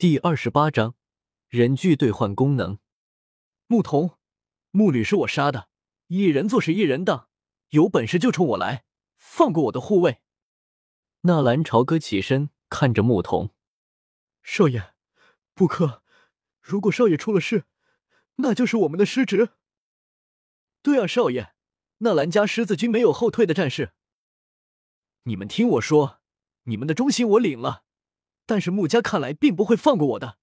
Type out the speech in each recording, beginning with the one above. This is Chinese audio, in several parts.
第二十八章人具兑换功能。牧童，木吕是我杀的，一人做事一人当，有本事就冲我来，放过我的护卫。纳兰朝歌起身，看着牧童，少爷，不可！如果少爷出了事，那就是我们的失职。对啊，少爷，纳兰家狮子军没有后退的战士。你们听我说，你们的忠心我领了。但是穆家看来并不会放过我的，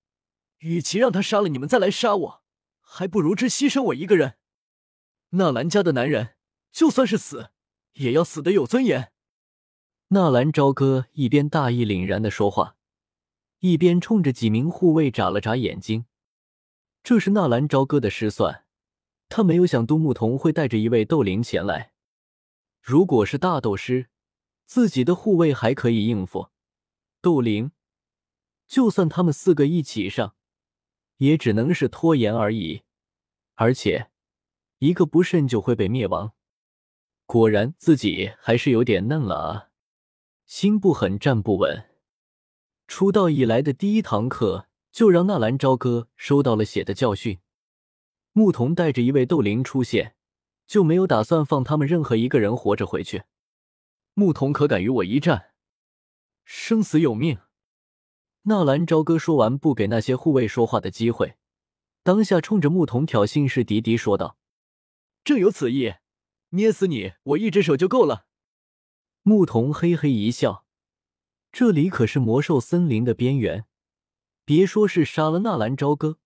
与其让他杀了你们再来杀我，还不如只牺牲我一个人。纳兰家的男人，就算是死，也要死的有尊严。纳兰朝歌一边大义凛然的说话，一边冲着几名护卫眨了眨眼睛。这是纳兰朝歌的失算，他没有想杜牧童会带着一位斗灵前来。如果是大斗师，自己的护卫还可以应付，斗灵。就算他们四个一起上，也只能是拖延而已，而且一个不慎就会被灭亡。果然自己还是有点嫩了啊，心不狠，站不稳。出道以来的第一堂课，就让纳兰朝歌收到了血的教训。牧童带着一位斗灵出现，就没有打算放他们任何一个人活着回去。牧童可敢与我一战？生死有命。纳兰朝歌说完，不给那些护卫说话的机会，当下冲着牧童挑衅式敌敌说道：“正有此意，捏死你，我一只手就够了。”牧童嘿嘿一笑：“这里可是魔兽森林的边缘，别说是杀了纳兰朝歌，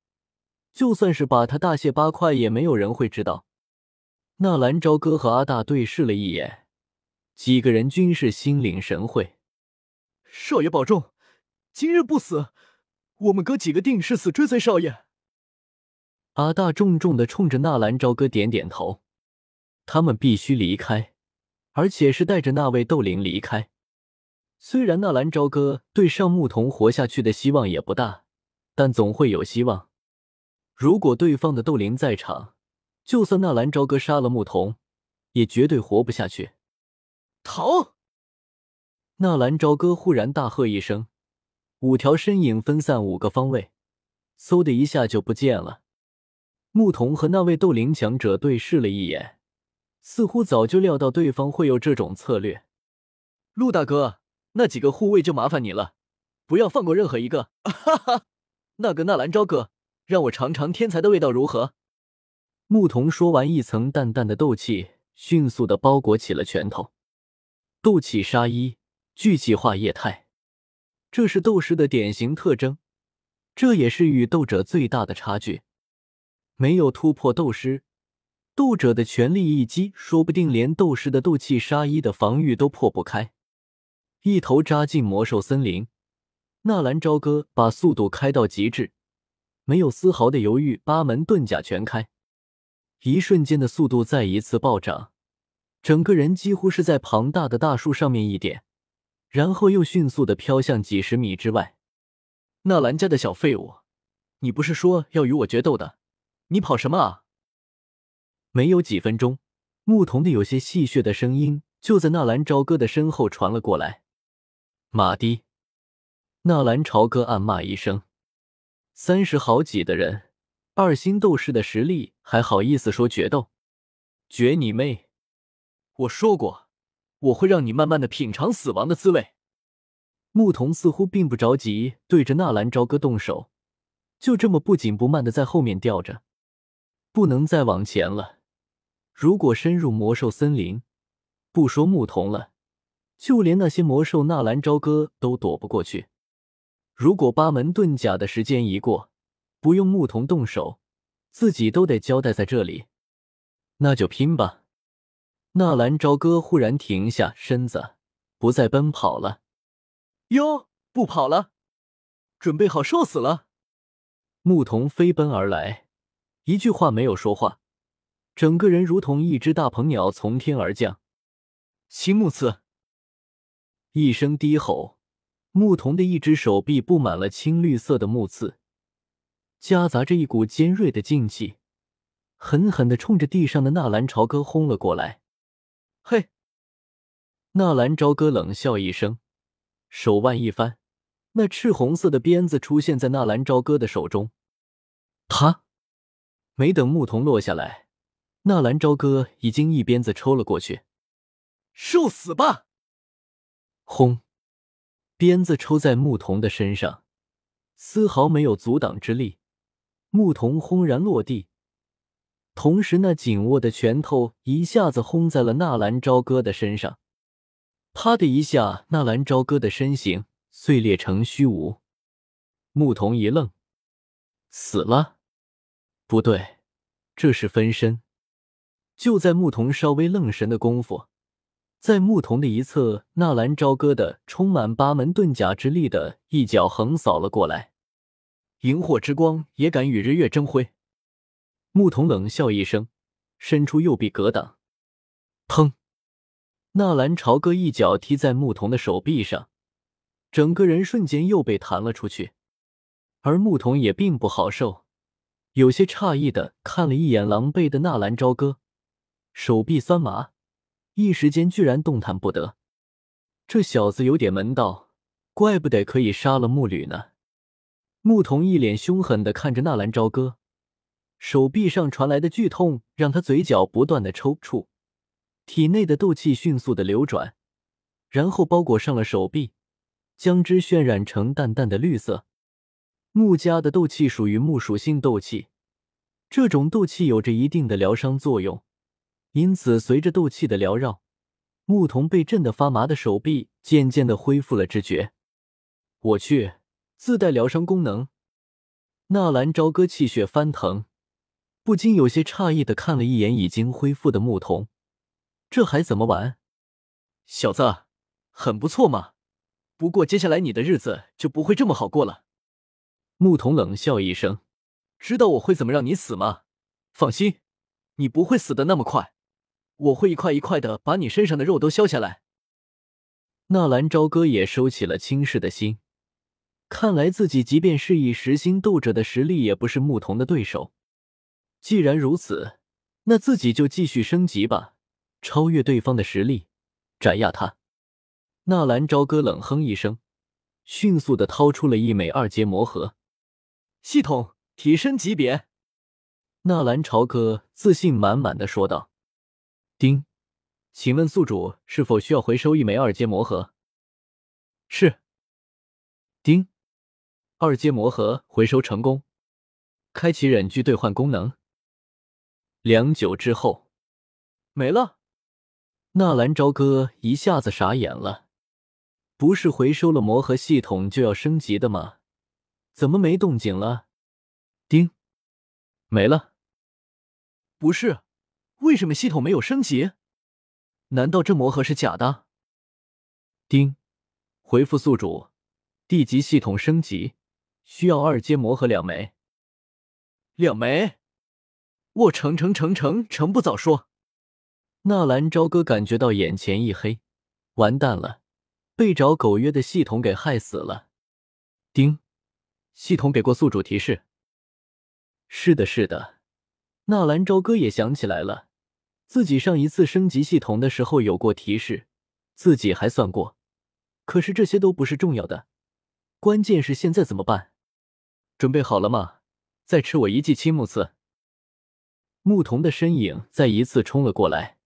就算是把他大卸八块，也没有人会知道。”纳兰朝歌和阿大对视了一眼，几个人均是心领神会。少爷保重。今日不死，我们哥几个定是死追随少爷。阿大重重的冲着纳兰朝歌点点头，他们必须离开，而且是带着那位斗灵离开。虽然纳兰朝歌对上牧童活下去的希望也不大，但总会有希望。如果对方的斗灵在场，就算纳兰朝歌杀了牧童，也绝对活不下去。逃！纳兰朝歌忽然大喝一声。五条身影分散五个方位，嗖的一下就不见了。牧童和那位斗灵强者对视了一眼，似乎早就料到对方会有这种策略。陆大哥，那几个护卫就麻烦你了，不要放过任何一个。哈哈，那个纳兰朝歌，让我尝尝天才的味道如何？牧童说完，一层淡淡的斗气迅速的包裹起了拳头，斗气杀一，聚气化液态。这是斗师的典型特征，这也是与斗者最大的差距。没有突破斗师，斗者的全力一击，说不定连斗师的斗气杀一的防御都破不开。一头扎进魔兽森林，纳兰朝歌把速度开到极致，没有丝毫的犹豫，八门遁甲全开，一瞬间的速度再一次暴涨，整个人几乎是在庞大的大树上面一点。然后又迅速的飘向几十米之外。纳兰家的小废物，你不是说要与我决斗的？你跑什么啊？没有几分钟，牧童的有些戏谑的声音就在纳兰朝歌的身后传了过来。马蒂，纳兰朝歌暗骂一声：“三十好几的人，二星斗士的实力还好意思说决斗？决你妹！我说过。”我会让你慢慢的品尝死亡的滋味。牧童似乎并不着急对着纳兰朝歌动手，就这么不紧不慢的在后面吊着，不能再往前了。如果深入魔兽森林，不说牧童了，就连那些魔兽纳兰朝歌都躲不过去。如果八门遁甲的时间一过，不用牧童动手，自己都得交代在这里，那就拼吧。纳兰朝歌忽然停下身子，不再奔跑了。哟，不跑了，准备好受死了。牧童飞奔而来，一句话没有说话，整个人如同一只大鹏鸟从天而降。青木刺，一声低吼，牧童的一只手臂布满了青绿色的木刺，夹杂着一股尖锐的劲气，狠狠的冲着地上的纳兰朝歌轰了过来。嘿，纳兰朝歌冷笑一声，手腕一翻，那赤红色的鞭子出现在纳兰朝歌的手中。他没等牧童落下来，纳兰朝歌已经一鞭子抽了过去。受死吧！轰！鞭子抽在牧童的身上，丝毫没有阻挡之力。牧童轰然落地，同时那紧握的拳头一下子轰在了纳兰朝歌的身上。啪的一下，纳兰朝歌的身形碎裂成虚无。牧童一愣，死了？不对，这是分身。就在牧童稍微愣神的功夫，在牧童的一侧，纳兰朝歌的充满八门遁甲之力的一脚横扫了过来。萤火之光也敢与日月争辉？牧童冷笑一声，伸出右臂格挡。砰！纳兰朝歌一脚踢在牧童的手臂上，整个人瞬间又被弹了出去。而牧童也并不好受，有些诧异的看了一眼狼狈的纳兰朝歌，手臂酸麻，一时间居然动弹不得。这小子有点门道，怪不得可以杀了木吕呢。牧童一脸凶狠的看着纳兰朝歌，手臂上传来的剧痛让他嘴角不断的抽搐。体内的斗气迅速的流转，然后包裹上了手臂，将之渲染成淡淡的绿色。穆家的斗气属于木属性斗气，这种斗气有着一定的疗伤作用，因此随着斗气的缭绕，牧童被震得发麻的手臂渐渐的恢复了知觉。我去，自带疗伤功能！纳兰朝歌气血翻腾，不禁有些诧异的看了一眼已经恢复的牧童。这还怎么玩，小子，很不错嘛。不过接下来你的日子就不会这么好过了。牧童冷笑一声：“知道我会怎么让你死吗？放心，你不会死的那么快。我会一块一块的把你身上的肉都削下来。”纳兰朝歌也收起了轻视的心，看来自己即便是以实心斗者的实力，也不是牧童的对手。既然如此，那自己就继续升级吧。超越对方的实力，斩压他。纳兰朝歌冷哼一声，迅速的掏出了一枚二阶魔核，系统提升级别。纳兰朝歌自信满满的说道：“丁，请问宿主是否需要回收一枚二阶魔核？”“是。”“丁，二阶魔核回收成功，开启忍具兑换功能。”良久之后，没了。纳兰朝歌一下子傻眼了，不是回收了魔核系统就要升级的吗？怎么没动静了？丁，没了。不是，为什么系统没有升级？难道这魔核是假的？丁，回复宿主，地级系统升级需要二阶魔核两枚。两枚？我成成成成成不早说。纳兰朝歌感觉到眼前一黑，完蛋了，被找狗约的系统给害死了。丁，系统给过宿主提示。是的，是的。纳兰朝歌也想起来了，自己上一次升级系统的时候有过提示，自己还算过。可是这些都不是重要的，关键是现在怎么办？准备好了吗？再吃我一记青木刺。牧童的身影再一次冲了过来。